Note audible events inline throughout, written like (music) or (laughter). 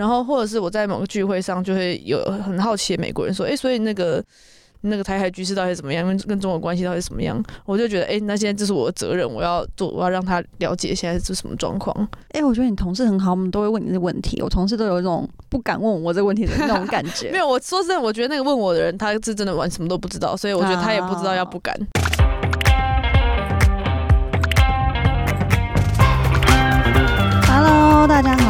然后或者是我在某个聚会上就会有很好奇的美国人说，哎，所以那个。那个台海局势到底怎么样？跟跟中国关系到底怎么样？我就觉得，哎，那现在这是我的责任，我要做，我要让他了解现在是什么状况。哎，我觉得你同事很好，我们都会问你这问题。我同事都有一种不敢问我这个问题的那种感觉。(laughs) 没有，我说真的，我觉得那个问我的人，他是真的完什么都不知道，所以我觉得他也不知道要不敢。大家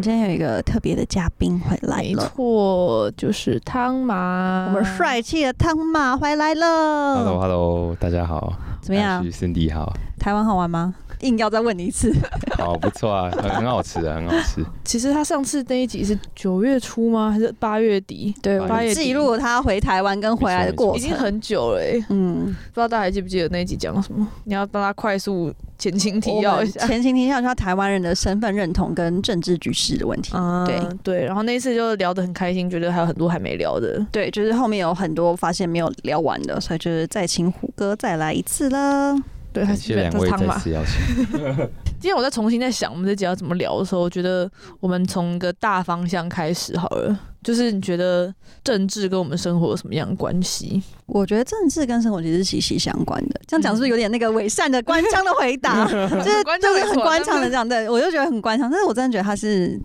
们今天有一个特别的嘉宾回来了，没错，就是汤马，我们帅气的汤马回来了。Hello，Hello，大家好，怎么样？Cindy 好，台湾好玩吗？硬要再问你一次，(laughs) 好不错啊，很很好吃的，很好吃。其实他上次那一集是九月初吗？还是八月底？对，八月记录他回台湾跟回来的过程，已经很久了。嗯，不知道大家还记不记得那一集讲了什么？你要帮他快速前情提要一下。前情提要，他台湾人的身份认同跟政治局势的问题。对对，然后那一次就聊得很开心，觉得还有很多还没聊的。对，就是后面有很多发现没有聊完的，所以就是再请虎哥再来一次了。对，谢谢两位再次邀请。(laughs) 今天我在重新在想我们这集要怎么聊的时候，我觉得我们从一个大方向开始好了。就是你觉得政治跟我们生活有什么样的关系？我觉得政治跟生活其实息息相关的。这样讲是不是有点那个伪善的官腔的回答？(laughs) 就是就是很官腔的这样，对我就觉得很官腔。但是我真的觉得他是。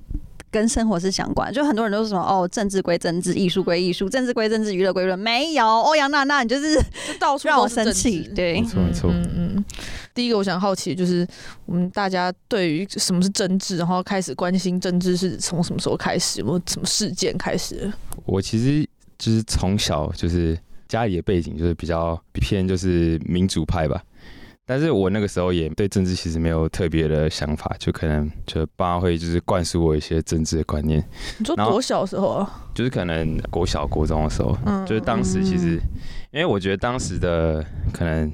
跟生活是相关，就很多人都是什么哦，政治归政治，艺术归艺术，政治归政治，娱乐归娱乐。没有欧阳娜娜，你就是到处让我生气。对，没错没错。嗯嗯。第一个我想好奇就是，我们大家对于什么是政治，然后开始关心政治是从什么时候开始，有什么事件开始？我其实就是从小就是家里的背景就是比较偏就是民主派吧。但是我那个时候也对政治其实没有特别的想法，就可能就爸妈会就是灌输我一些政治的观念。你说多小时候啊？就是可能国小、国中的时候，就是当时其实，因为我觉得当时的可能。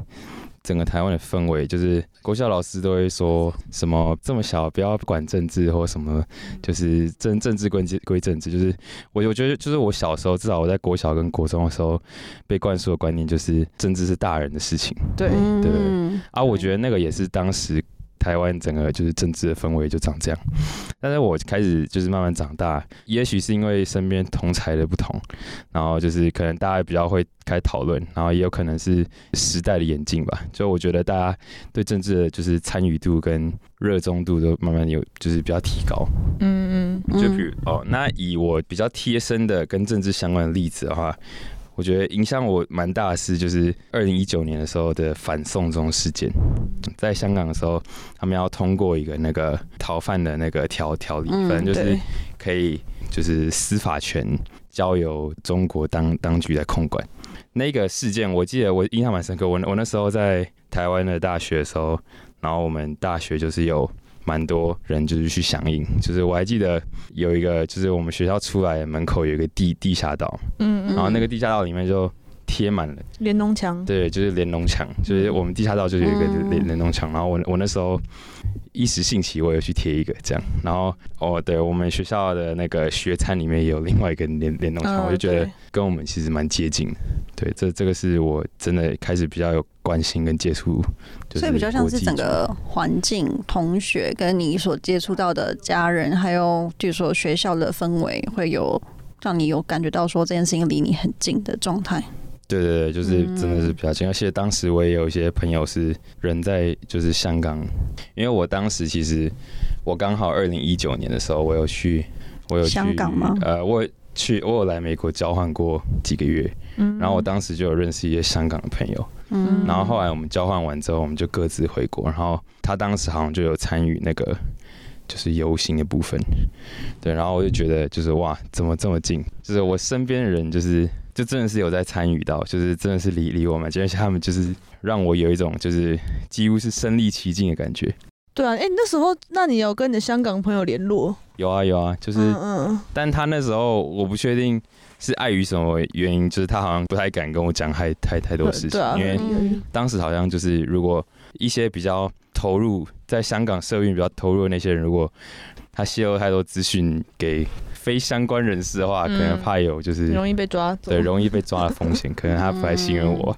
整个台湾的氛围，就是国校老师都会说什么这么小不要管政治或什么，就是政政治归归政治。就是我我觉得，就是我小时候，至少我在国小跟国中的时候被灌输的观念，就是政治是大人的事情。对对，啊，我觉得那个也是当时。台湾整个就是政治的氛围就长这样，但是我开始就是慢慢长大，也许是因为身边同才的不同，然后就是可能大家比较会开始讨论，然后也有可能是时代的演进吧。就我觉得大家对政治的就是参与度跟热衷度都慢慢有就是比较提高。嗯嗯，就比如哦，那以我比较贴身的跟政治相关的例子的话。我觉得影响我蛮大的是，就是二零一九年的时候的反送中事件，在香港的时候，他们要通过一个那个逃犯的那个条条例，反正就是可以就是司法权交由中国当当局来控管。那个事件我记得我印象蛮深刻，我我那时候在台湾的大学的时候，然后我们大学就是有。蛮多人就是去响应，就是我还记得有一个，就是我们学校出来门口有一个地地下道，嗯嗯，然后那个地下道里面就贴满了。连农墙，对，就是连农墙，就是我们地下道就是有一个连连农墙，然后我我那时候。一时兴起，我也去贴一个这样，然后哦，对我们学校的那个学餐里面也有另外一个联联动墙，我就觉得跟我们其实蛮接近的。对，这这个是我真的开始比较有关心跟接触，所以比较像是整个环境、同学跟你所接触到的家人，还有就是说学校的氛围，会有让你有感觉到说这件事情离你很近的状态。对对对，就是真的是比较近，而且当时我也有一些朋友是人在就是香港，因为我当时其实我刚好二零一九年的时候，我有去，我有去香港吗？呃，我去，我有来美国交换过几个月，嗯，然后我当时就有认识一些香港的朋友，嗯，然后后来我们交换完之后，我们就各自回国，然后他当时好像就有参与那个就是游行的部分，对，然后我就觉得就是哇，怎么这么近？就是我身边的人就是。就真的是有在参与到，就是真的是离离我们，而且他们就是让我有一种就是几乎是身临其境的感觉。对啊，哎，那时候那你有跟你的香港朋友联络？有啊有啊，就是，嗯嗯，但他那时候我不确定是碍于什么原因，就是他好像不太敢跟我讲太太太多事情，因为嗯。当时好像就是如果一些比较投入在香港社运比较投入的那些人，如果他泄露太多资讯给非相关人士的话，嗯可能怕有就是容易被抓走。对容易被抓的风险，(laughs) 可能他不太信任我。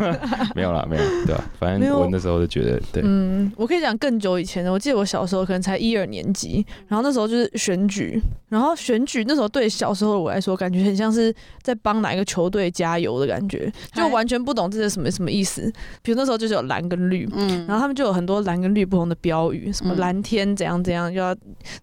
(laughs) 没有啦，没有，对吧、反正我那时候就觉得，对，嗯，我可以讲更久以前的。我记得我小时候可能才一二年级，然后那时候就是选举，然后选举那时候对小时候的我来说，感觉很像是在帮哪一个球队加油的感觉，就完全不懂这是什么什么意思。比如那时候就是有蓝跟绿，嗯，然后他们就有很多蓝跟绿不同的标语，什么嗯蓝天怎样怎样，又要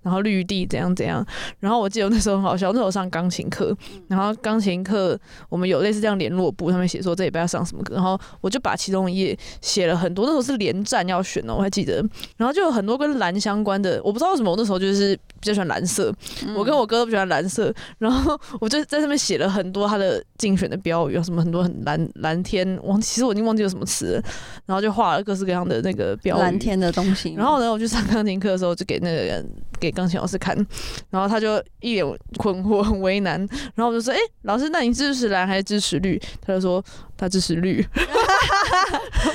然后绿地怎样怎样。然后我记得我那时候很好笑，那时候上钢琴课，然后钢琴课我们有类似这样联络簿，上面写说这礼拜要上什么课，然后我就把其中一页写了很多，那时候是连战要选哦，我还记得，然后就有很多跟蓝相关的，我不知道为什么我那时候就是比较喜欢蓝色，嗯我跟我哥都不喜欢蓝色，然后我就在上面写了很多他的竞选的标语，有什么很多很蓝蓝天，忘其实我已经忘记有什么词，然后就画了各式各样的那个标语。蓝天的东西，然后呢，我去上钢琴课的时候，就给那个人给钢琴老师看，然后他就一脸困惑，很为难。然后我就说：“哎、老师，那你支持蓝还是支持绿？”他就说他支持绿。(laughs)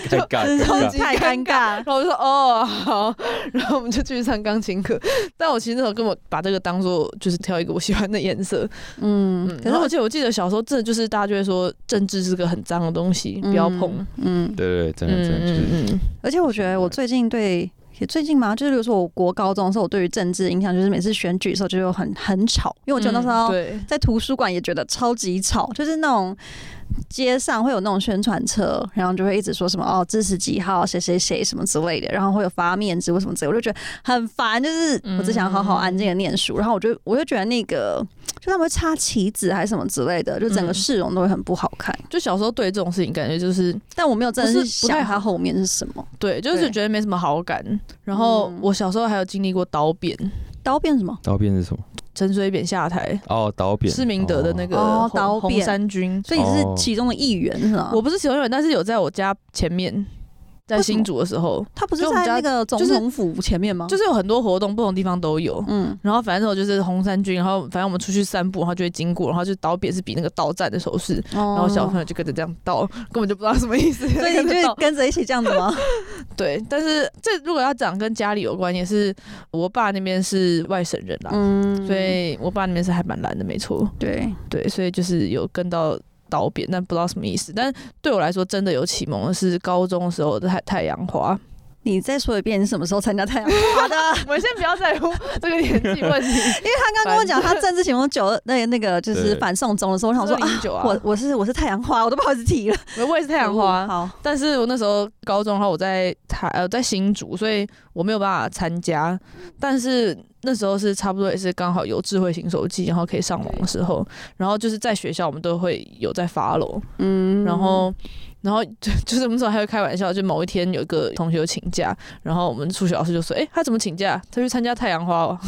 尴尬真尴尬。太尴尬然。后我就说：“哦，好。”然后我们就继续上钢琴课。(laughs) 但我其实那时候根本把这个当做就是挑一个我喜欢的颜色。嗯，嗯，可是我记得我记得小时候真的就是大家就会说政治是个很脏的东西，不要碰。嗯，对真的真的就是，嗯嗯而且我觉得我最近对。也最近嘛，就是比如说我国高中的时候，我对于政治的印象就是每次选举的时候就有很很吵，因为我觉得那时候在图书馆也觉得超级吵，就是那种街上会有那种宣传车，然后就会一直说什么哦支持几号谁谁谁什么之类的，然后会有发面纸或什么之类的，我就觉得很烦。就是我只想好好安静的念书，然后我就我就觉得那个就他们会插旗子还是什么之类的，就整个嗯市容都会很不好看。就小时候对这种事情感觉就是但我没有真的是想它后面是什么。对，就是觉得没什么好感。然后嗯我小时候还有经历过刀变，刀变什么？刀变是什么？陈水扁下台，哦，刀扁，施明德的那个哦。红红刀扁。三军。所以你是哦。其中的一员是吗？我不是其中一员，但是有在我家前面，在新竹的时候，他不是在那个总统府前面吗？就是有很多活动，不同地方都有。嗯，然后反正我就是红衫军，然后反正我们出去散步，然后就会经过，然后就倒扁是比那个倒站的手势，然然后小朋友就跟着这样倒，根本就不知道什么意思。所以你就跟着刀跟着一起这样子吗？(laughs) 对，但是这如果要讲跟家里有关，也是我爸那边是外省人啦，嗯，所以我爸那边是还蛮蓝的，没错。对，对，所以就是有跟到刀扁，但不知道什么意思。但对我来说，真的有启蒙的是高中的时候的太太阳花。你再说一遍，你什么时候参加太阳花的？(laughs) 我们先不要在乎这个年纪问题。(laughs) 因为他刚跟我讲他政治启蒙九那那个就是反送中的时候，我想说啊，零九啊，我我是我是太阳花，我都不好意思提了。我我也是太阳花，好，但是我那时候高中的话，我在台呃在新竹，所以我没有办法参加。但是那时候是差不多也是刚好有智慧型手机，然后可以上网的时候，然后就是在学校我们都会有在发楼，嗯然后。然后就就是我们那时候还会开玩笑，就某一天有一个同学请假，然后我们数学老师就说：“哎、他怎么请假？他去参加太阳花哦。”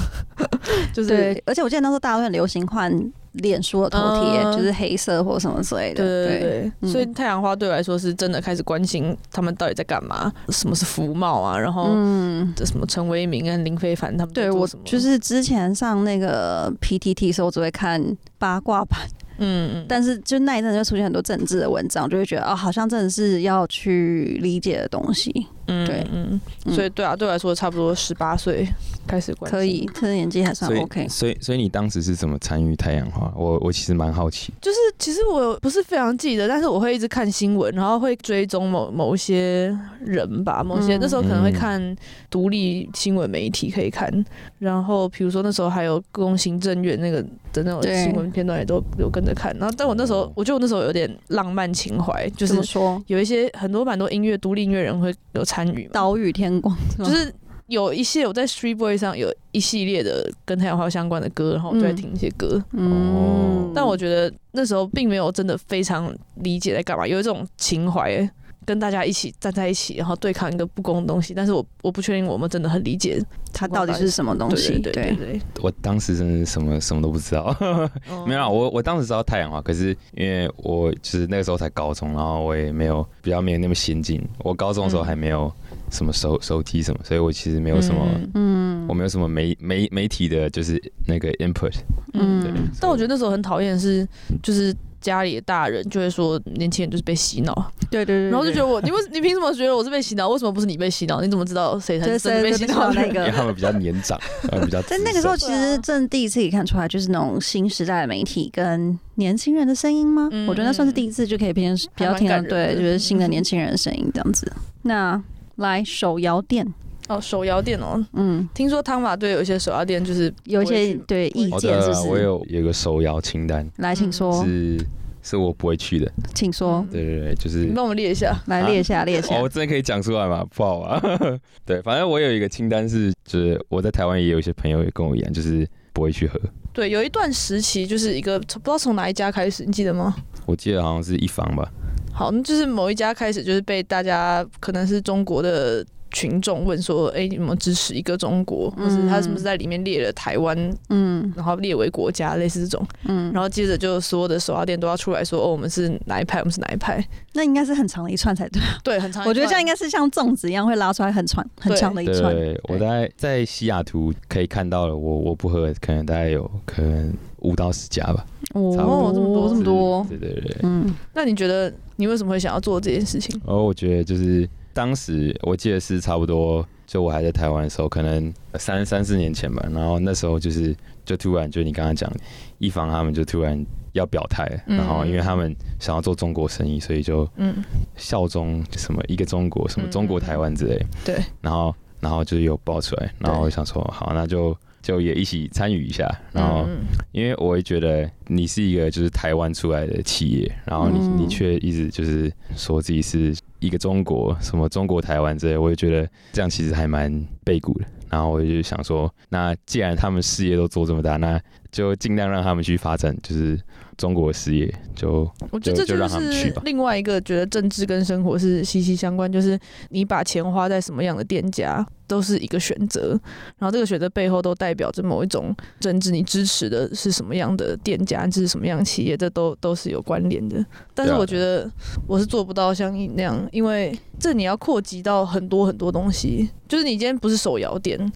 就是对，而且我记得那时候大家都很流行换脸书的头贴，嗯就是黑色或什么之类的。对对对，嗯所以太阳花对我来说是真的开始关心他们到底在干嘛，什么是服贸啊，然后嗯。这什么陈为民跟林非凡他们在对我就是之前上那个 PTT 的时候，我只会看八卦版，嗯嗯，但是就那一阵就出现很多政治的文章，就会觉得哦、好像真的是要去理解的东西。嗯对嗯，嗯所以对啊，对我来说差不多十八岁开始关心可以，，这个年纪还算 OK。所以所以你当时是怎么参与太阳花？我我其实蛮好奇。就是其实我不是非常记得，但是我会一直看新闻，然后会追踪某某一些人吧，某些、嗯那时候可能会嗯看独立新闻媒体可以看，然后比如说那时候还有公行政院那个的那种新闻片段也都有跟着看，然后但我那时候我觉得我那时候有点浪漫情怀，就是怎么说？有一些很多蛮多音乐独立音乐人会有参与嘛，岛屿天光是就是有一些我在 Street Boy 上有一系列的跟太阳花相关的歌，然后我就在嗯听一些歌。嗯，但我觉得那时候并没有真的非常理解在干嘛，有一种情怀，跟大家一起站在一起，然后对抗一个不公的东西。但是我我不确定我们真的很理解它到底是什么东西？对对对我当时真的是什么什么都不知道，(laughs) 没有啊，我我当时知道太阳花，可是因为我就是那个时候才高中，然后我也没有比较没有那么先进，我高中的时候嗯还没有什么手手机什么，所以我其实没有什么，嗯嗯，我没有什么媒媒媒体的，就是那个 input，嗯。但我觉得那时候很讨厌是，就是家里的大人就会说年轻人就是被洗脑，对对对，然后就觉得我，你为你凭什么觉得我是被洗脑？为什么不是你被洗脑？你怎么知道谁才是真的被洗脑的？那个。因为他们比较 (laughs) 年长，比较。在那个时候，其实真的第一次可以看出来，就是那种新时代的媒体跟年轻人的声音吗？嗯我觉得那算是第一次就可以偏比较听到，对，就是新的年轻人的声音这样子。那来手摇店，哦，手摇店哦，嗯，听说汤马对有一些手摇店就是有一些对意见是不是？我有有个手摇清单，来，请说，是是我不会去的。请说，嗯对对对，就是你帮我们列一下。来列一下，列一下哦，。我真的可以讲出来吗？(laughs) 不好啊。(laughs) 对，反正我有一个清单是，就是我在台湾也有一些朋友也跟我一样，就是不会去喝。对，有一段时期就是一个不知道从哪一家开始，你记得吗？我记得好像是一房吧。好，那就是某一家开始就是被大家可能是中国的群众问说，哎、你们支持一个中国，或是他是不是在里面列了台湾，嗯然后列为国家，类似这种，嗯，然后接着就所有的手摇店都要出来说，哦，我们是哪一派，我们是哪一派，那应该是很长的一串才对。对，很长。我觉得这样应该是像粽子一样会拉出来很长很长的一串。对，我大概在西雅图可以看到了，我我不喝，可能大概有可能五到十家吧。差不多这么多这么多。对对对。嗯那你觉得你为什么会想要做这件事情？哦我觉得就是当时我记得是差不多，就我还在台湾的时候，可能三三四年前吧。然后那时候就是就突然就你刚刚讲，一方他们就突然要表态，嗯然后因为他们想要做中国生意，所以就嗯，效忠什么一个中国，什么中国台湾之类。对，然后然后就有爆出来，然后我想说好，那就就也一起参与一下。然后嗯因为我会觉得你是一个就是台湾出来的企业，然后你、嗯你却一直就是说自己是一个中国，什么中国台湾之类，我也觉得这样其实还蛮背骨的。然后我就想说，那既然他们事业都做这么大，那就尽量让他们去发展，就是中国事业。就我觉得这就是另外一个觉得政治跟生活是息息相关，就是你把钱花在什么样的店家都是一个选择，然后这个选择背后都代表着某一种政治，你支持的是什么样的店家，支持什么样的企业，这都都是有关联的。但是我觉得我是做不到像你那样，因为这你要扩及到很多很多东西，就是你今天不是手摇店。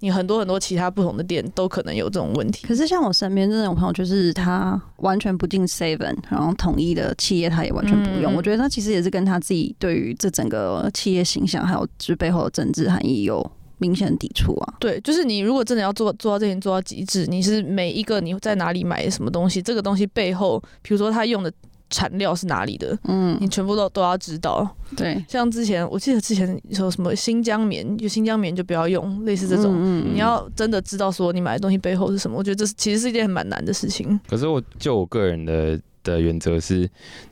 你很多很多其他不同的店都可能有这种问题，可是像我身边这种朋友，就是他完全不进 Seven，然后统一的企业他也完全不用。嗯我觉得他其实也是跟他自己对于这整个企业形象，还有就是背后的政治含义有明显的抵触啊。对，就是你如果真的要做做到这点做到极致，你是每一个你在哪里买什么东西，这个东西背后，比如说他用的产料是哪里的，嗯你，全部都都要知道。对，像之前我记得之前说什么新疆棉，就新疆棉就不要用，类似这种。嗯你要真的知道说你买的东西背后是什么，我觉得这是其实是一件很蛮难的事情。可是我就我个人的的原则是，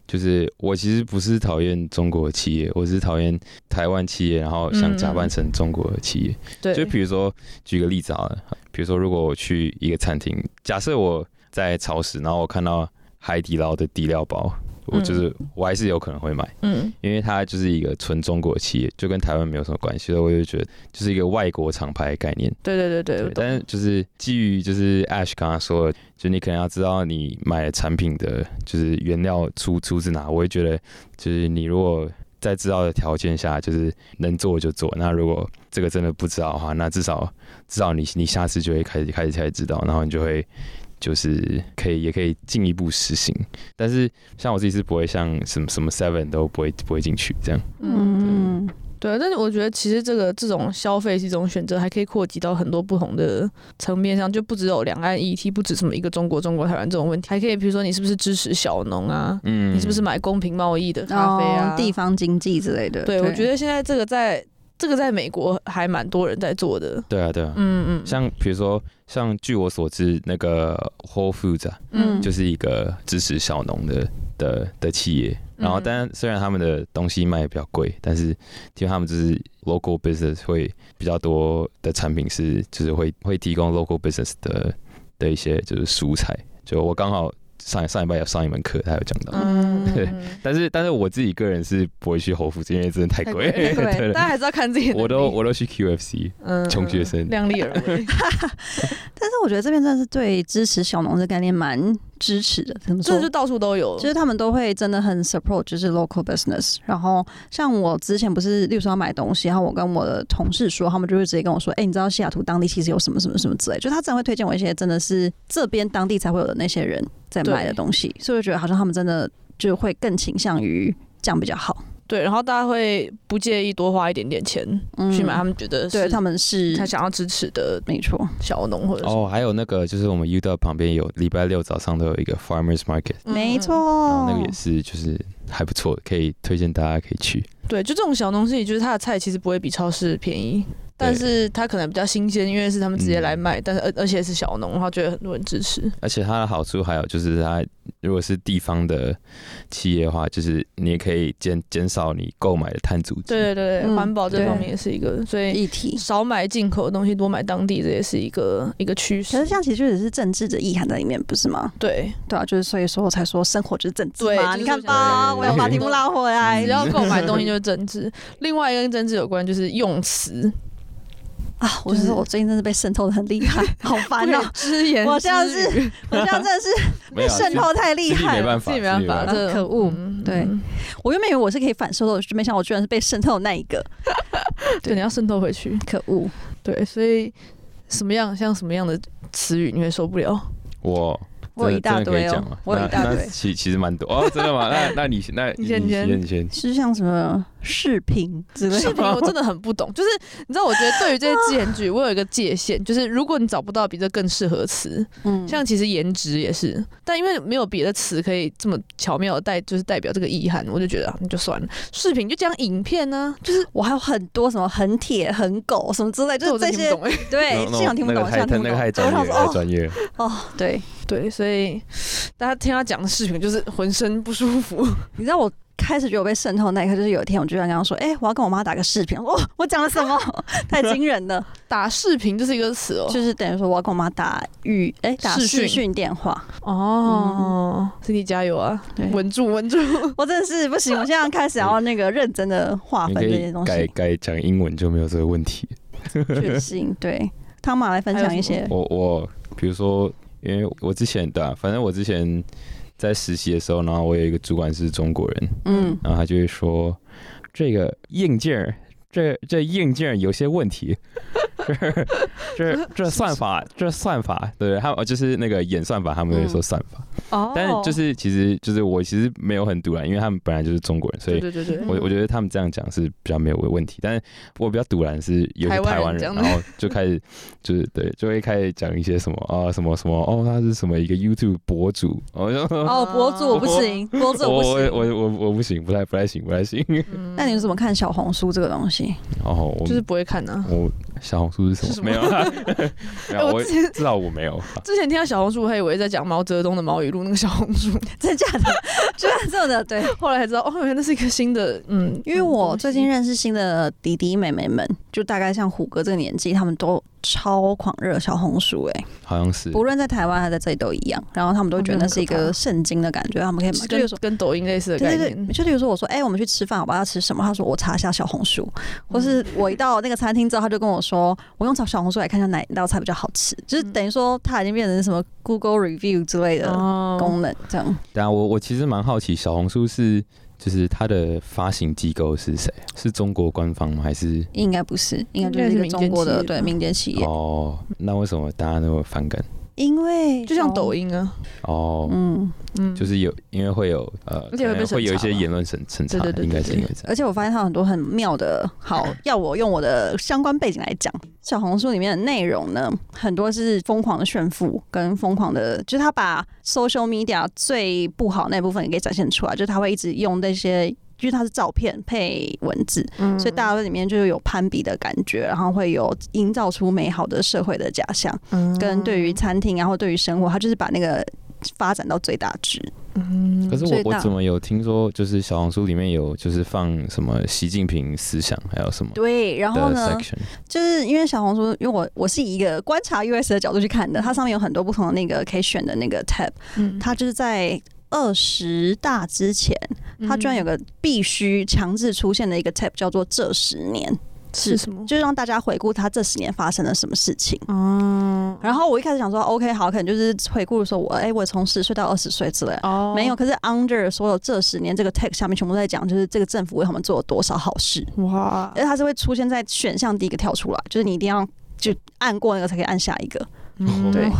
就是我其实不是讨厌中国企业，我是讨厌台湾企业，然后想假扮成中国的企业。对，就比如说，举个例子好了，比如说，如果我去一个餐厅，假设我在超市，然后我看到海底捞的底料包，我就是、我还是有可能会买，嗯，因为它就是一个纯中国企业，就跟台湾没有什么关系，所以我就觉得就是一个外国厂牌的概念。对对对对，但是就是基于就是 Ash 刚刚说的，就你可能要知道你买的产品的就是原料出出自哪，我会觉得就是你如果在知道的条件下，就是能做就做。那如果这个真的不知道的话，那至少至少你你下次就会开始开始才知道，然后你就会就是可以也可以进一步实行。但是像我自己是不会像什么什么 Seven 都不会不会进去这样。嗯，对，但是我觉得其实这个这种消费是一种选择，还可以扩及到很多不同的层面上，就不只有两岸议题，不止什么一个中国、中国台湾这种问题，还可以比如说你是不是支持小农啊，嗯你是不是买公平贸易的咖啡啊，哦地方经济之类的。对，我觉得现在这个在这个在美国还蛮多人在做的。对啊对啊，嗯嗯，像比如说，像据我所知，那个 Whole Foods 啊，嗯就是一个支持小农的的的企业。然后，但虽然他们的东西卖的比较贵，但是其实他们就是 local business 会比较多的产品是就是会会提供 local business 的的一些就是蔬菜。就我刚好上上一拜有上一门课，他有讲到。嗯，对但是但是我自自己个人是不会去 Whole Foods，因为真的太太贵。贵 (laughs) 对对大家还是要看自己的。我都我都去 QFC。嗯穷学生量力而为。(laughs) 但是我觉得这边真的是对支持小农这概念蛮支持的，怎么说这？就到处都有，就是他们都会真的很 support，就是 local business。然后像我之前不是，例如说要买东西，然后我跟我的同事说，他们就会直接跟我说：“哎、你知道西雅图当地其实有什么什么什么之类。”就他真的会推荐我一些真的是这边当地才会有的那些人在卖的东西，所以我觉得好像他们真的就会更倾向于这样比较好。对，然后大家会不介意多花一点点钱嗯去买他们觉得是对他们是他想要支持的没错，小农或者是哦，还有那个就是我们 U 道旁边有礼拜六早上都有一个 Farmers Market，嗯没错，然后那个也是就是还不错，可以推荐大家可以去。对，就这种小农市集，就是它的菜其实不会比超市便宜，但是它可能比较新鲜，因为是他们直接来卖，但是而而且是小农，然后觉得很多人支持。(laughs) 而且它的好处还有就是它如果是地方的企业的话，就是你也可以减减少你购买的碳足迹。对对环保这方面也是一个，所以议题。少买进口的东西，多买当地，这也是一个一个趋势可是。这样其实就只是政治的意涵在里面，不是吗？对，对啊，就是所以说我才说生活就是政治嘛。你看就是我吧，我要把题目拉回来 (laughs) 只。要购买东西 (laughs) 就是政治。另外一个跟政治有关就是用词，啊，我觉得我最近真的被渗透的很厉害，好烦哦、(laughs) 只言我现在只语我现在真的是 (laughs) 被渗透太厉害。没办法，自己没办法，自己这可恶嗯对嗯我原本以为我是可以反渗透的，没想到我居然是被渗透的那一个。(laughs) 对，你要渗透回去。可恶！对，所以什么样像什么样的词语你会受不了？我我有一大堆哦，我有一大堆其其实蛮多哦，真的吗？那那你那你先你先先你先，是像什么视频之类的。视频我真的很不懂，就是你知道，我觉得对于这些自言句，(laughs) 我有一个界限，就是如果你找不到比这更适合词，嗯，像其实颜值也是，但因为没有别的词可以这么巧妙的代，就是代表这个遗憾，我就觉得啊那就算了。视频就讲影片呢、就是我还有很多什么很铁、很狗什么之类，就是这些真的听不懂哎、对，现场听不懂，那个太幸好听不懂。那个太专业了，我想说太专业了。哦哦，对，对，所以大家听他讲的视频就是浑身不舒服。你知道我开始觉得我被渗透那一刻，就是有一天我居然跟他说：“哎、我要跟我妈打个视频。”哦，我讲了什么？(laughs) 太惊人了！打视频就是一个词哦。就是等于说我要跟我妈打语，哎、打视讯讯电话。哦，C D 加油啊，稳住稳住。(laughs) 我真的是不行，我现在开始要那个认真的划分这些东西。改改讲英文就没有这个问题。确信对，汤马来分享一些。我我比如说，因为我之前对啊，反正我之前在实习的时候，然后我有一个主管是中国人，嗯，然后他就会说这个硬件。这这硬件有些问题，(laughs) 这这这算法这算法，对，他们就是那个演算法，他们会说算法，哦但是就是其实就是我其实没有很堵然，因为他们本来就是中国人，所以对对对对，我我觉得他们这样讲是比较没有问题，但是我比较堵然是有些台湾人，然后就开始就是对，就会开始讲一些什么啊什么什么哦，他是什么一个 YouTube 博主，哦，(laughs) 博主我不行，博主我我我不行。我我我不行，不太不太行，不太行。嗯那你们怎么看小红书这个东西？哦，我就是不会看呢、我小红书是什么？没有啊，(laughs) 没有，我至少我没有。之前听到小红书，我还以为在讲毛泽东的毛语录那个小红书，(laughs) 真的假的？居 (laughs) 然真的对，后来才知道哦，原来那是一个新的嗯，因为我最近认认识新的弟弟妹妹们，就大概像虎哥这个年纪，他们都超狂热小红书、哎，好像是不论在台湾还是在这里都一样。然后他们都觉得那是一个圣经的感觉，他们可以买。就比如跟说，跟抖音类似的概念对对对，，就比如说我说，哎、我们去吃饭，好吧，要吃什么？他说我查一下小红书，或是我一到那个餐厅之后，他就跟我说，我用找小红书来看一下哪一道菜比较好吃，就是等于说它已经变成什么 Google Review 之类的哦功能，这样。对啊，我我其实蛮好奇，小红书是就是它的发行机构是谁？是中国官方吗？还是应该不是，应该就是一个中国的对民间企业，哦？那为什么大家那么反感？因为就像抖，音啊，哦，嗯，嗯，就是有因为会有呃，而且会被会有一些言论审审查，对对对应该是对因为这样。而且我发现它有很多很妙的，好，要我用我的相关背景来讲，小红书里面的内容呢，很多是疯狂的炫富跟疯狂的，就是他把 social media 最不好那部分也给展现出来，就是他会一直用那些。就是它是照片配文字，嗯。所以大家在里面就是有攀比的感觉，然后会有营造出美好的社会的假象，嗯。跟对于餐厅，然后对于生活，它就是把那个发展到最大值。嗯可是我我怎么有听说，就是小红书里面有就是放什么习近平思想，还有什么对，然后呢，就是因为小红书，因为我我是以一个观察 US 的角度去看的，它上面有很多不同的那个可以选的那个 tab，嗯。它就是在二十大之前，它居然有个必须强制出现的一个 tap，叫做这十年。是什么？就是让大家回顾他这十年发生了什么事情。哦然后我一开始想说，OK，好，可能就是回顾的时候我，哎、我从十岁到二十岁之类的。哦没有，可是 under 所有这十年这个 tap 下面全部都在讲，就是这个政府为他们做了多少好事，哇而且它是会出现在选项第一个跳出来，就是你一定要就按过那个才可以按下一个。嗯对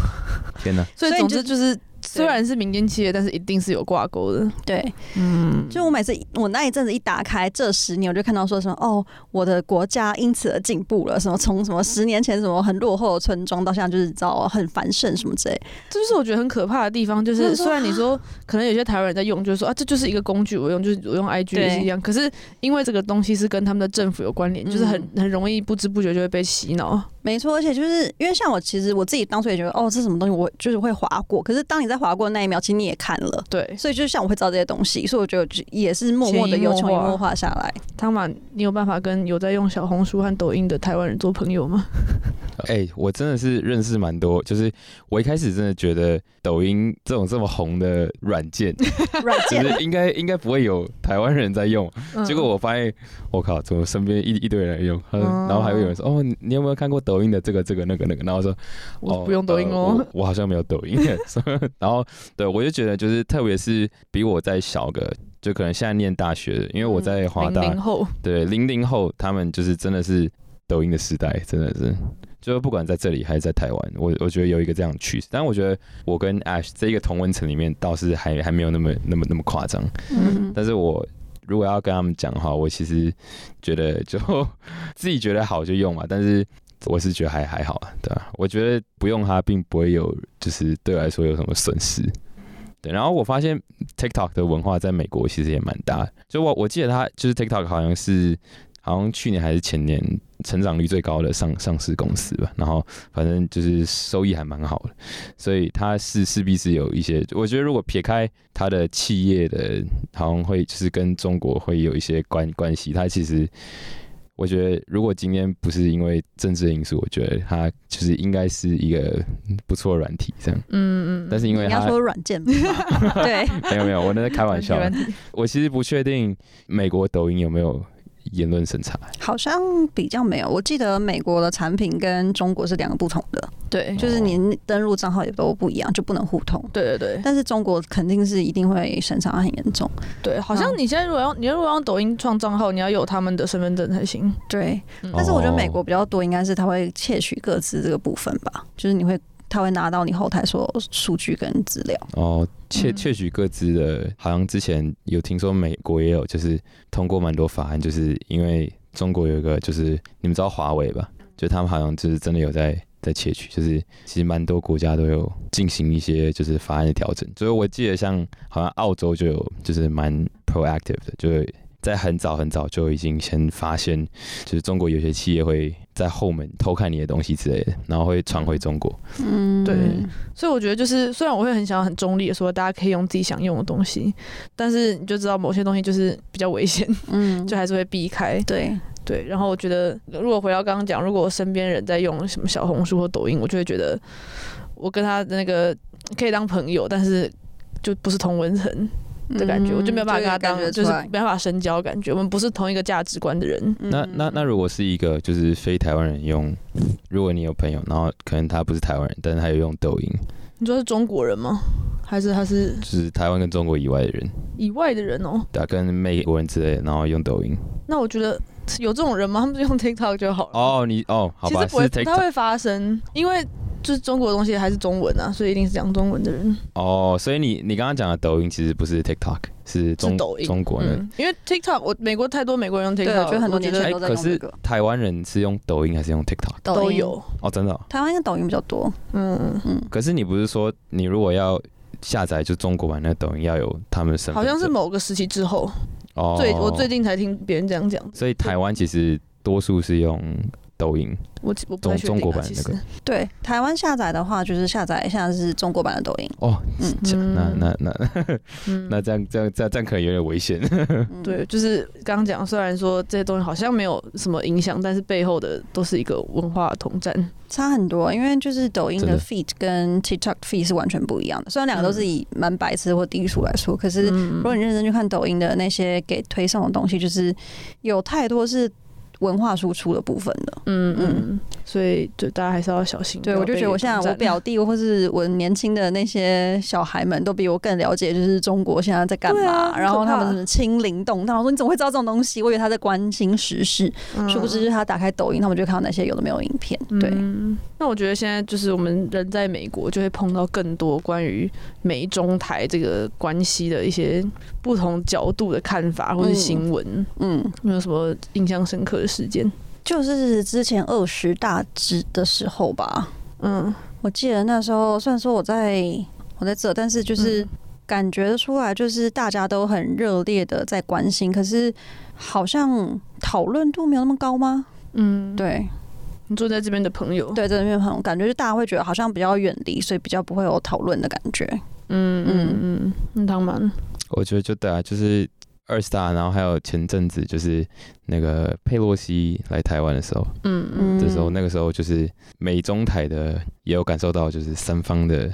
天哪，所以总之就是，虽然是民间企业，但是一定是有挂钩的。对，嗯，就我每次我那一阵子一打开这十年，我就看到说什么哦，我的国家因此而进步了，什么从什么十年前什么很落后的村庄到现在就是你知道很繁盛什么之类。这就是我觉得很可怕的地方，就是 (laughs) 虽然你说可能有些台湾人在用，就是说啊，这就是一个工具，我用就是我用 IG 也是一样，可是因为这个东西是跟他们的政府有关联，就是很很容易不知不觉就会被洗脑。没错，而且就是因为像我，其实我自己当初也觉得，哦，这是什么东西，我就是会划过。可是当你在划过那一秒，其实你也看了，对，所以就是像我会知道这些东西，所以我觉得就也是默默的潜移默化有潜移默化下来。汤马，你有办法跟有在用小红书和抖音的台湾人做朋友吗？(laughs) 哎、我真的是认识蛮多，就是我一开始真的觉得抖音这种这么红的软件，(laughs) 软就件是应该应该不会有台湾人在用，嗯结果我发现，我靠，怎么身边一一堆人在用，然后还会有人说，哦，你你有没有看过抖音的这个这个那个那个？然后说，我不用抖音呃哦。我我好像没有抖音。(laughs) 然后对我就觉得，就是特别是比我再小个，就可能现在念大学的，因为我在华大，零零后，对零零后，他们就是真的是抖音的时代，真的是。就是不管在这里还是在台湾，我我觉得有一个这样的趋势，但我觉得我跟 Ash 这一个同温层里面倒是还还没有那么那么那么夸张。嗯，但是我如果要跟他们讲的话，我其实觉得就 (laughs) 自己觉得好就用嘛，但是我是觉得还还好啊，对吧、我觉得不用它并不会有，就是对我来说有什么损失。对，然后我发现 TikTok 的文化在美国其实也蛮大的，就我我记得它就是 TikTok 好像是好像去年还是前年成长率最高的上上市公司吧，然后反正就是收益还蛮好的，所以它是势必是有一些，我觉得如果撇开它的企业的，好像会就是跟中国会有一些关关系，它其实。我觉得，如果今天不是因为政治因素，我觉得它就是应该是一个不错的软体，这样。嗯嗯，但是因为它你要说软件吧，(laughs) 对，没有没有，我那在开玩笑。我其实不确定美国抖音有没有言论审查。好像比较没有。我记得美国的产品跟中国是两个不同的，对就是您登录账号也都不一样，就不能互通。对对对但是中国肯定是一定会审查很严重，对，好像嗯你现在如果要你如果要用抖音创账号，你要有他们的身份证才行。对。嗯但是我觉得美哦国比较多，应该是他会窃取各自这个部分吧，就是你会他会拿到你后台所有数据跟资料。哦，窃嗯窃取各自的，好像之前有听说美国也有，就是通过蛮多法案，就是因为中国有一个，就是你们知道华为吧？就他们好像就是真的有在在窃取，就是其实蛮多国家都有进行一些就是法案的调整。所以我记得像好像澳洲就有就是蛮 proactive 的，就是在很早很早就已经先发现，就是中国有些企业会在后门偷看你的东西之类的，然后会传回中国。嗯，对。所以我觉得就是，虽然我会很想要很中立的说，大家可以用自己想用的东西，但是你就知道某些东西就是比较危险，嗯，(laughs) 就还是会避开。对，对，然后我觉得，如果回到刚刚讲，如果我身边人在用什么小红书或抖音，我就会觉得我跟他的那个可以当朋友，但是就不是同文层的感觉，我就没有办法跟他当，就是没办法深交，感觉我们不是同一个价值观的人。嗯那那那如果是一个就是非台湾人用，如果你有朋友，然后可能他不是台湾人，但是他有用抖音，你说是中国人吗？还是他是就是台湾跟中国以外的人，以外的人哦？对啊，跟美国人之类，然后用抖音。那我觉得有这种人吗？他们就用 TikTok 就好了。哦，你哦，好吧，其实不会，不太会发生，因为就是中国的东西还是中文啊，所以一定是讲中文的人哦，所以你你刚刚讲的抖音其实不是 TikTok，是是中抖音。中国人。嗯，因为 TikTok 我美国太多美国人用 TikTok，对我觉得很多年轻哎、人都在可是台湾人是用抖音还是用 TikTok？都有。哦，真的哦、台湾应该抖音比较多，嗯，嗯，可是你不是说你如果要下载就中国版的抖音要有他们的身份好？像是某个时期之后，哦，最我最近才听别人这样讲，所以台湾其实多数是用抖音。我我不太确定啊中中国版其实。那个。对，台湾下载的话就是下载一下是中国版的抖音，哦，嗯那嗯。那那嗯。那这样这样这样这样可能有点危险。嗯，(laughs) 对，就是刚刚讲，虽然说这些东西好像没有什么影响，但是背后的都是一个文化统战。差很多，因为就是抖音的。feed 跟 TikTok feed 是完全不一样的，虽然两个都是以蛮白痴或低俗来说，可是嗯。如果你认真去看抖音的那些给推送的东西，就是有太多是文化输出的部分的。嗯嗯，所以就大家还是要小心。对，我就觉得我现在我表弟或是我年轻的那些小孩们都比我更了解，就是中国现在在干嘛，然后他们什么清零动荡。我说你怎么会知道这种东西？我以为他在关心时事，殊不知他打开抖音，他们就看到那些有的没有影片。对，那我觉得现在就是我们人在美国就会碰到更多关于美中台这个关系的一些不同角度的看法或者新闻。嗯，有没有什么印象深刻的事件？就是之前二十大之的时候吧，嗯，我记得那时候虽然说我在我在这，但是就是感觉出来，就是大家都很热烈的在关心，可是好像讨论度没有那么高吗？嗯，对，你坐在这边的朋友，对，在这边朋友，感觉就大家会觉得好像比较远离，所以比较不会有讨论的感觉。嗯嗯嗯，那当然，我觉得就对啊，就是。二 star，然后还有前阵子就是那个佩洛西来台湾的时候，嗯嗯，这时候那个时候就是美中台的也有感受到就是三方的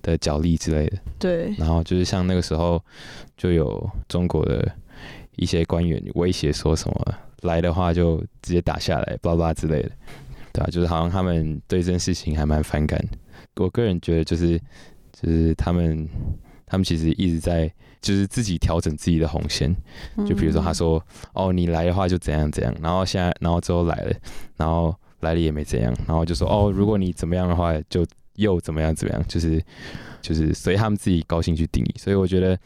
的角力之类的，对，然后就是像那个时候就有中国的一些官员威胁说什么来的话就直接打下来，巴拉巴拉之类的，对啊，就是好像他们对这件事情还蛮反感。我个人觉得就是就是他们他们其实一直在。就是自己调整自己的红线，就比如说他说哦你来的话就怎样怎样，然后现在然后之后来了，然后来了也没怎样，然后就说哦如果你怎么样的话就又怎么样怎么样，就是就是随他们自己高兴去定义，所以我觉得。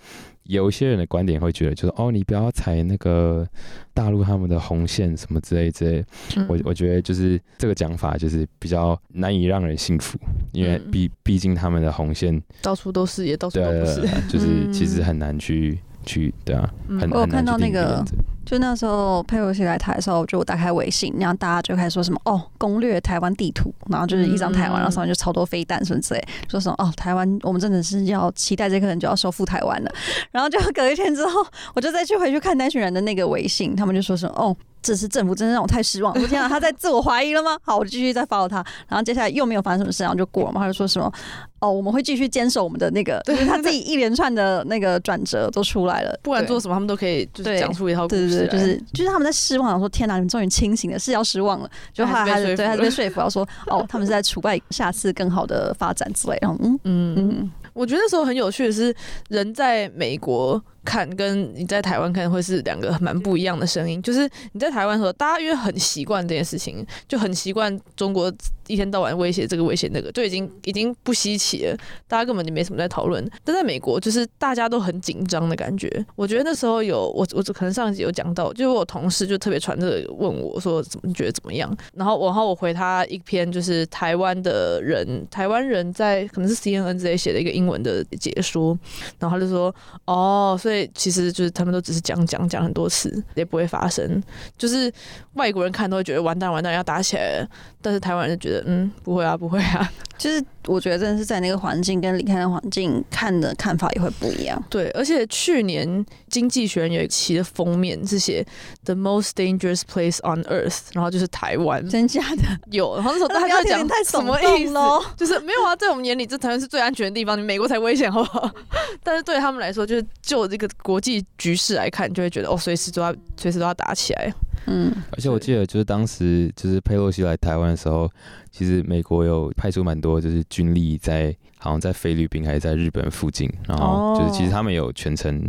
有一些人的观点会觉得，就是哦，你不要踩那个大陆他们的红线什么之类之类。我我觉得就是这个讲法就是比较难以让人信服，因为毕毕竟他们的红线到处都是，也到处都不是，就是其实很难去去对啊，很我有看到那个。就那时候佩洛西来台的时候，就我打开微信，然后大家就开始说什么哦，攻略台湾地图，然后就是一张台湾，然后上面就超多飞弹什么之类，说什么哦，台湾我们真的是要期待这个人就要收复台湾了。然后就隔一天之后，我就再去回去看那群人的那个微信，他们就说什么哦。这是政府真的让我太失望！我天啊，他在自我怀疑了吗？(laughs) 好，我就继续再 follow 他。然后接下来又没有发生什么事，然后就过了嘛。他就说什么哦，我们会继续坚守我们的那个，(laughs) 就是他自己一连串的那个转折都出来了。不管做什么，他们都可以就是讲出一套故事。对对对，就是就是他们在失望，说天哪，你们终于清醒了，是要失望了。就后来还是对，还是被说服，要说哦，他们是在除外下次更好的发展之类。然后嗯嗯嗯，我觉得那时候很有趣的是，人在美国。看跟你在台湾看会是两个蛮不一样的声音，就是你在台湾的时候，大家因为很习惯这件事情，就很习惯中国一天到晚威胁这个威胁那个，就已经已经不稀奇了，大家根本就没什么在讨论。但在美国，就是大家都很紧张的感觉。我觉得那时候有我我可能上一集有讲到，就是我同事就特别传这个问我说怎么觉得怎么样，然后然后我回他一篇就是台湾的人台湾人在可能是 C N N 之类写的一个英文的解说，然后他就说哦，所以。其实就是他们都只是讲讲讲很多次，也不会发生。就是外国人看都会觉得完蛋完蛋要打起来了，但是台湾人就觉得嗯不会啊不会啊。(laughs) 就是我觉得真的是在那个环境跟离开的环境看的看法也会不一样。对，而且去年《经济学人》有一期的封面是写 The most dangerous place on earth，然后就是台湾。真假的？有，然后那时候大家就讲什么意思？就是没有啊，在我们眼里这台湾是最安全的地方，你美国才危险，好不好？(laughs) 但是对他们来说，就是就这个。国际局势来看，就会觉得哦，随时都要随时都要打起来。嗯，而且我记得就是当时就是佩洛西来台湾的时候，其实美国有派出蛮多就是军力在，好像在菲律宾还是在日本附近，然后就是其实他们有全程，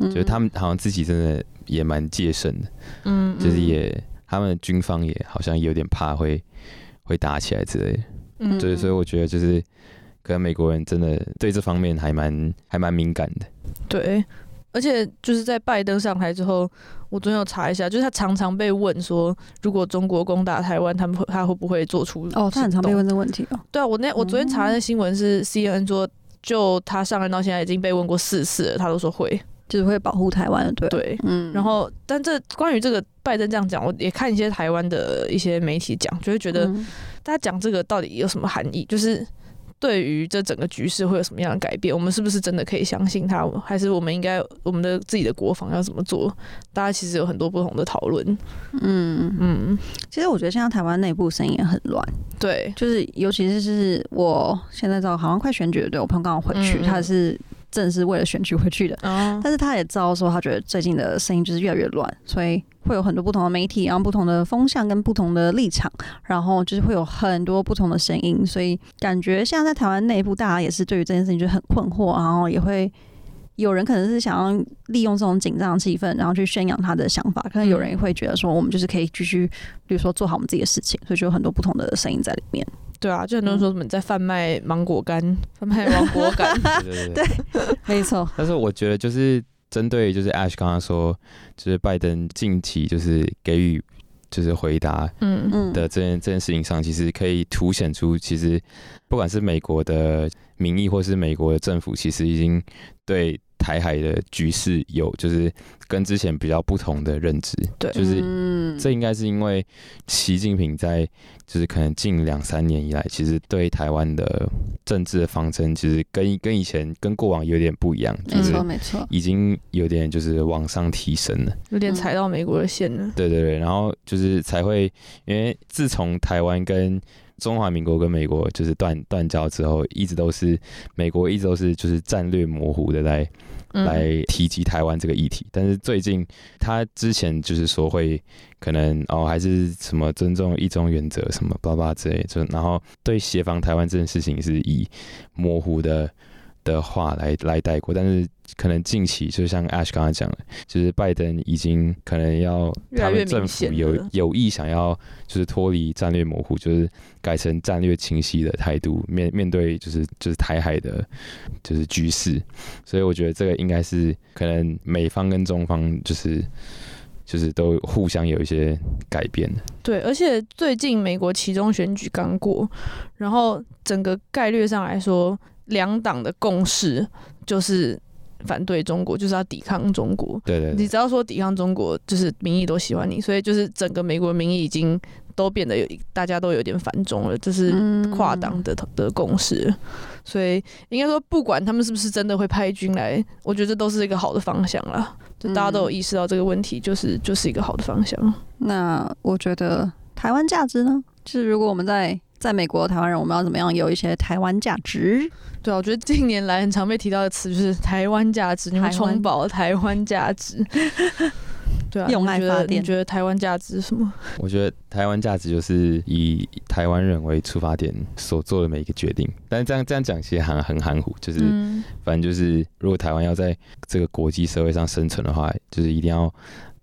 就是他们好像自己真的也蛮戒慎的。嗯，就是也他们军方也好像有点怕会会打起来之类的。嗯，对，所以我觉得就是可能美国人真的对这方面还蛮还蛮敏感的。对。而且就是在拜登上台之后，我昨天有查一下，就是他常常被问说，如果中国攻打台湾，他们会他会不会做出哦？他很常被问这个问题哦。对啊，我那我昨天查的新闻是 C N N 说，就他上任到现在已经被问过四次了，他都说会，就是会保护台湾。对对，嗯。然后，但这关于这个拜登这样讲，我也看一些台湾的一些媒体讲，就会觉得大家讲这个到底有什么含义？就是。对于这整个局势会有什么样的改变？我们是不是真的可以相信他？还是我们应该我们的自己的国防要怎么做？大家其实有很多不同的讨论。嗯嗯，其实我觉得现在台湾内部声音也很乱。对，就是尤其是是我现在知道好像快选举了，对我朋友刚好回去，他是。正是为了选举回去的。哦，但是他也知道说，他觉得最近的声音就是越来越乱，所以会有很多不同的媒体，然后不同的风向跟不同的立场，然后就是会有很多不同的声音，所以感觉现在在台湾内部，大家也是对于这件事情就很困惑，然后也会有人可能是想要利用这种紧张的气氛，然后去宣扬他的想法，可能有人也会觉得说，我们就是可以继续，比如说做好我们自己的事情，所以就有很多不同的声音在里面。对啊，就很多人说什么你在贩卖芒果干，贩卖芒果 (laughs) 干，对对。对。(laughs) 没错，但是我觉得就是针对就是 Ash 刚刚说，就是拜登近期就是给予就是回答嗯。嗯。的这件这件事情上，其实可以凸显出，其实不管是美国的民意或是美国的政府，其实已经对台海的局势有就是跟之前比较不同的认知，对就是嗯这应该是因为习近平在就是可能近两三年以来，其实对台湾的政治的方针，其实跟跟以前跟过往有点不一样，没错没错，已经有点就是往上提升了。有点踩到美国的线了。对对对，然后就是才会，因为自从台湾跟中华民国跟美国就是断断交之后，一直都是美国一直都是就是战略模糊的来嗯。来提及台湾这个议题，但是最近他之前就是说会可能哦还是什么尊重一中原则什么巴拉之类，就然后对协防台湾这件事情是以模糊的的话来来带过，但是可能近期就像 Ash 刚才讲的，就是拜登已经可能要他们政府有有意想要就是脱离战略模糊，就是改成战略清晰的态度面面对就是就是台海的就是局势，所以我觉得这个应该是可能美方跟中方就是就是都互相有一些改变的。对，而且最近美国其中选举刚过，然后整个概率上来说，两党的共识就是反对中国，就是要抵抗中国。对对对你只要说抵抗中国，就是民意都喜欢你，所以就是整个美国民意已经都变得有大家都有点反中了，这是嗯跨党的的共识。所以应该说，不管他们是不是真的会派军来，我觉得这都是一个好的方向啦。就大家都有意识到这个问题，就是就是一个好的方向。那我觉得台湾价值呢，就是如果我们在在美国台湾人，我们要怎么样有一些台湾价值？对啊，我觉得近年来很常被提到的词就是台湾价值，你们台湾充饱台湾价值。(laughs) 对啊，用你觉得爱发电你觉得台湾价值是什么？我觉得台湾价值就是以台湾人为出发点所做的每一个决定，但是这样这样讲其实很很含糊，就是。嗯反正就是，如果台湾要在这个国际社会上生存的话，就是一定要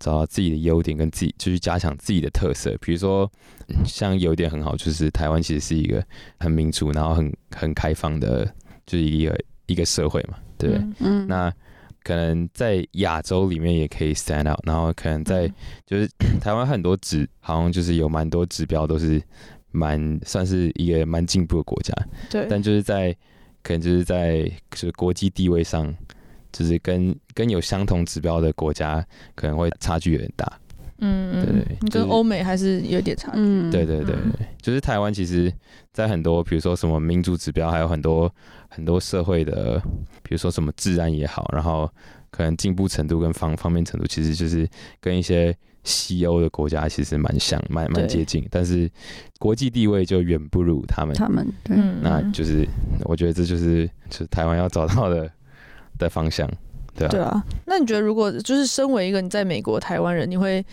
找到自己的优点，跟自己就是加强自己的特色。比如说，嗯像有一点很好，就是台湾其实是一个很民主，然后很很开放的，就是一个一个社会嘛，对不对？嗯嗯，那可能在亚洲里面也可以 stand out，然后可能在嗯就是台湾很多指，好像就是有蛮多指标都是蛮算是一个蛮进步的国家，对，但就是在可能就是在就是国际地位上，就是跟跟有相同指标的国家可能会差距有点大。嗯嗯对对，你跟欧美还是有点差距。嗯对对对嗯，就是台湾其实，在很多比如说什么民主指标，还有很多很多社会的，比如说什么治安也好，然后可能进步程度跟方方面程度，其实就是跟一些西欧的国家其实蛮像，蛮蛮接近，但是国际地位就远不如他们。他们对，嗯，那就是我觉得这就是就是台湾要找到的的方向，对啊、对啊。那你觉得，如果就是身为一个你在美国台湾人，你会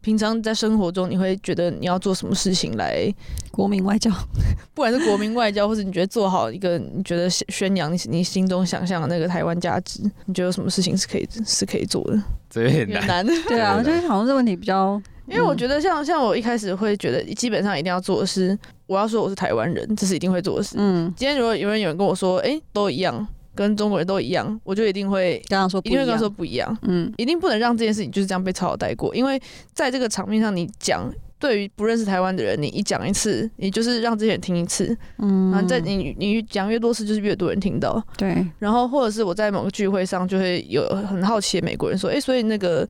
平常在生活中，你会觉得你要做什么事情来，国民外交，(laughs) 不管是国民外交，或者你觉得做好一个你觉得宣宣扬你你心中想象的那个台湾价值，你觉得有什么事情是可以是可以做的？这有点难。难。(laughs) 对啊，对就是好像这问题比较，因为我觉得像像我一开始会觉得，基本上一定要做的是，我要说我是台湾人，这是一定会做的事。嗯，今天如果有人有人跟我说，哎、都一样，跟中国人都一样，我就一定会跟他说不一样。一定会跟他说，不一样，嗯。一定不能让这件事情就是这样被草草带过，因为在这个场面上，你讲对于不认识台湾的人，你一讲一次，你就是让这些人听一次，嗯，然后在你你讲越多次，就是越多人听到。对，然后或者是我在某个聚会上就会有很好奇的美国人说，哎、所以那个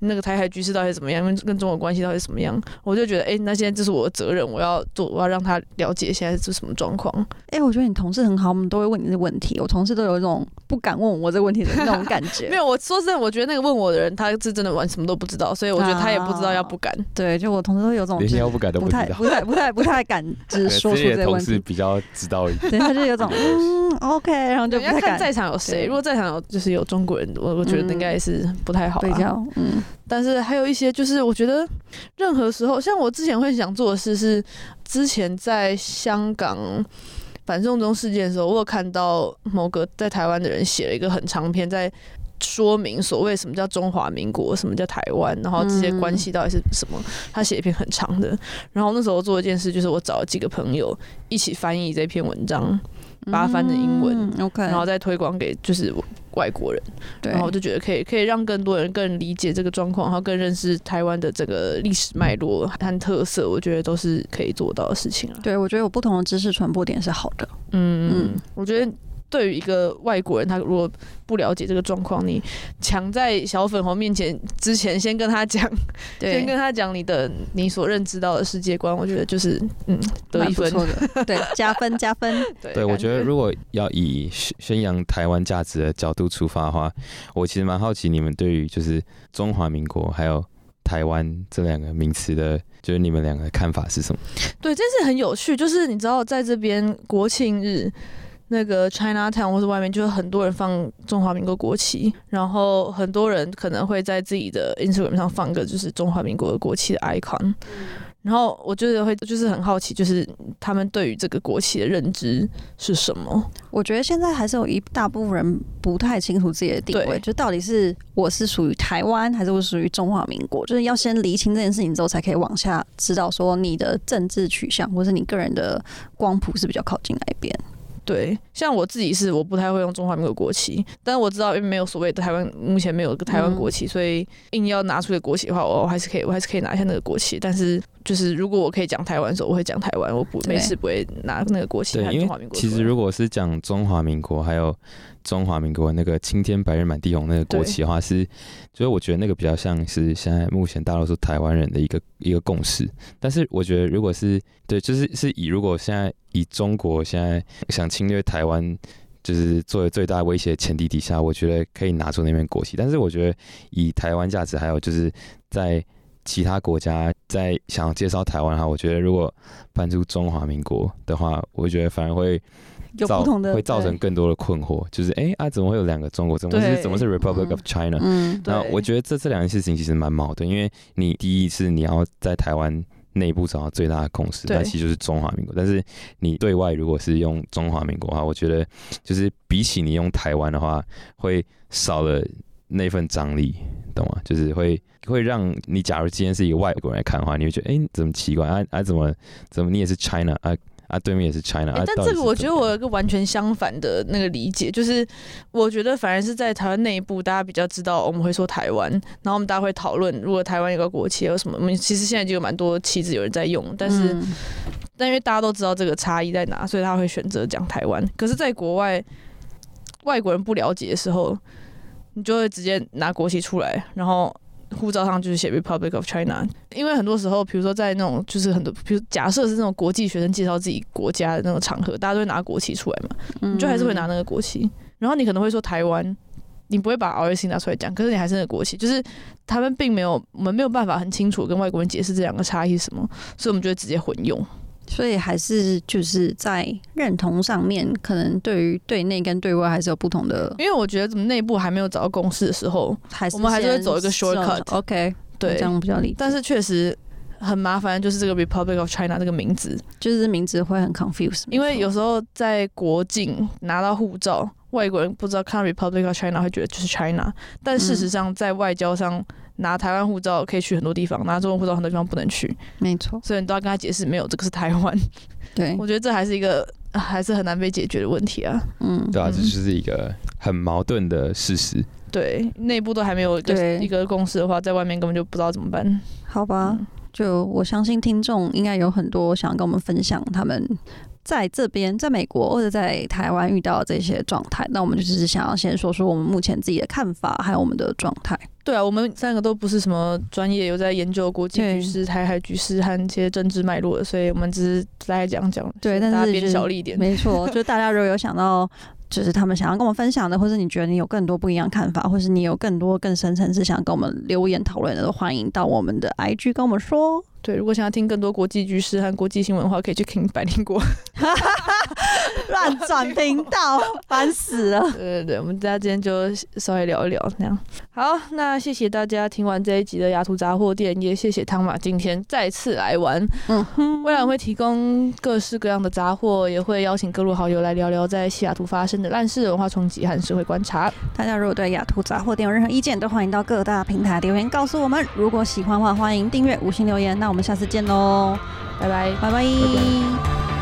那个台海局势到底怎么样，跟跟中国关系到底怎么样，我就觉得，哎、那现在这是我的责任，我要做，我要让他了解现在是什么状况。哎、我觉得你同事很好，我们都会问你这个问题。我同事都有一种不敢问我这个问题的那种感觉。(laughs) 没有，我说真的，我觉得那个问我的人，他是真的玩什么都不知道，所以我觉得他也不知道要不敢。对，就我同事都有种连就是要不敢都不不。太不太不太不太敢直对说出这个问题。事比较知道一点。对，他就有种嗯 OK，然后就对要不太敢看在场有谁，如果在场有就是有中国人，我我觉得应该是不太好、啊。比较嗯但是还有一些，就是我觉得任何时候，像我之前会想做的事是，之前在香港反送中事件的时候，我有看到某个在台湾的人写了一个很长篇，在说明所谓什么叫中华民国，什么叫台湾，然后这些关系到底是什么。他写一篇很长的，然后那时候做一件事，就是我找了几个朋友一起翻译这篇文章，把它翻成英文嗯，OK，然后再推广给就是外国人。对，然后我就觉得可以可以让更多人更理解这个状况，然后更认识台湾的这个历史脉络和特色，我觉得都是可以做到的事情啊。对我觉得有不同的知识传播点是好的。嗯嗯嗯，我觉得。对于一个外国人，他如果不了解这个状况，你抢在小粉红面前之前，先跟他讲，(laughs) 先跟他讲你的你所认知到的世界观，我觉得就是嗯得一分。的，对，(laughs) 加分加分。对对，我感觉得如果要以宣宣扬台湾价值的角度出发的话，我其实蛮好奇你们对于就是中华民国还有台湾这两个名词的，就是你们两个的看法是什么？对，这是很有趣，就是你知道，在这边国庆日。那个 China Town 或者外面，就是很多人放中华民国国旗，然后很多人可能会在自己的 Instagram 上放个就是中华民国的国旗的 icon，然后我觉得会就是很好奇，就是他们对于这个国旗的认知是什么？我觉得现在还是有一大部分人不太清楚自己的定位，就到底是我是属于台湾，还是我属于中华民国，就是要先厘清这件事情之后，才可以往下知道说你的政治取向，或是你个人的光谱是比较靠近哪一边。对，像我自己是我不太会用中华民国国旗，但是我知道因为没有所谓的台湾，目前没有一个台湾国旗，所以硬要拿出个国旗的话，我还是可以，我还是可以拿一下那个国旗。但是就是如果我可以讲台湾的时候，我会讲台湾，我不对没事不会拿那个国旗对，因和中华民为其。实如果是讲中华民国还有中华民国那个青天白日满地红那个国旗的话，是，所以我觉得那个比较像是现在目前大多数台湾人的一个一个共识。但是我觉得如果是对，就是是以如果现在以中国现在想侵略台湾。就是作为最大威胁的前提底下，我觉得可以拿出那面国旗。但是我觉得以台湾价值，还有就是在其他国家在想要介绍台湾的话，我觉得如果搬出中华民国的话，我觉得反而会造有不同的会造成更多的困惑，就是哎、啊，怎么会有两个中国？怎么是怎么是 Republic of China？、嗯，那对我觉得这这两件事情其实蛮矛盾，因为你第一是你要在台湾内部找到最大的共识，对那其实就是中华民国。但是你对外如果是用中华民国的话，我觉得就是比起你用台湾的话，会少了那份张力，懂吗？就是会会让你，假如今天是一个外国人来看的话，你会觉得哎、怎么奇怪啊啊？怎么怎么你也是 China 啊啊？对面也是 China 但这个我觉得我有一个完全相反的那个理解，就是我觉得反而是在台湾内部，大家比较知道我们会说台湾，然后我们大家会讨论，如果台湾有个国旗有什么，我们其实现在就有蛮多旗子有人在用，但是、嗯但因为大家都知道这个差异在哪，所以他会选择讲台湾。可是，在国外，外国人不了解的时候，你就会直接拿国旗出来，然后护照上就是写 Republic of China。因为很多时候，比如说在那种就是很多，比如假设是那种国际学生介绍自己国家的那种场合，大家都会拿国旗出来嘛，嗯你就还是会拿那个国旗，然后你可能会说台湾。你不会把 RSC 拿出来讲，可是你还是那个国旗，就是他们并没有，我们没有办法很清楚跟外国人解释这两个差异是什么，所以我们就会直接混用。所以还是就是在认同上面，可能对于对内跟对外还是有不同的，因为我觉得怎么内部还没有找到共识的时候，还是我们还是会走一个 shortcut OK，对。这，样比较理解。但是确实很麻烦，就是这个 Republic of China 这个名字，就是名字会很 confuse，因为有时候在国境拿到护照，外国人不知道看到 Republic of China 会觉得就是 China，但事实上在外交上拿台湾护照可以去很多地方，拿中国护照很多地方不能去，没错，所以你都要跟他解释没有这个是台湾。对，(laughs) 我觉得这还是一个啊还是很难被解决的问题啊。嗯，对啊，嗯这就是一个很矛盾的事实。对，内部都还没有一个对一个共识的话，在外面根本就不知道怎么办。好吧，嗯就我相信听众应该有很多想要跟我们分享他们在这边，在美国或者在台湾遇到这些状态，那我们就只是想要先说说我们目前自己的看法，还有我们的状态。对啊，我们三个都不是什么专业，有在研究国际局势、台海局势和一些政治脉络的，所以我们只是大概讲讲，对，但是变小力一点，没错，(laughs) 就大家如果有想到。就是他们想要跟我们分享的，或是你觉得你有更多不一样看法，或是你有更多更深层次想跟我们留言讨论的，都欢迎到我们的 IG 跟我们说。对，如果想要听更多国际局势和国际新闻的话，可以去听百灵国。(laughs) (laughs) 乱转频道，烦死了。对对对，我们大家今天就稍微聊一聊那样。好，那谢谢大家听完这一集的雅图杂货店，也谢谢汤马今天再次来玩。嗯哼，未来会提供各式各样的杂货，也会邀请各路好友来聊聊在西雅图发生的烂事、文化冲击和社会观察。大家如果对雅图杂货店有任何意见，都欢迎到各大平台留言告诉我们。如果喜欢的话，欢迎订阅、五星留言。那我们下次见喽，拜拜，拜拜。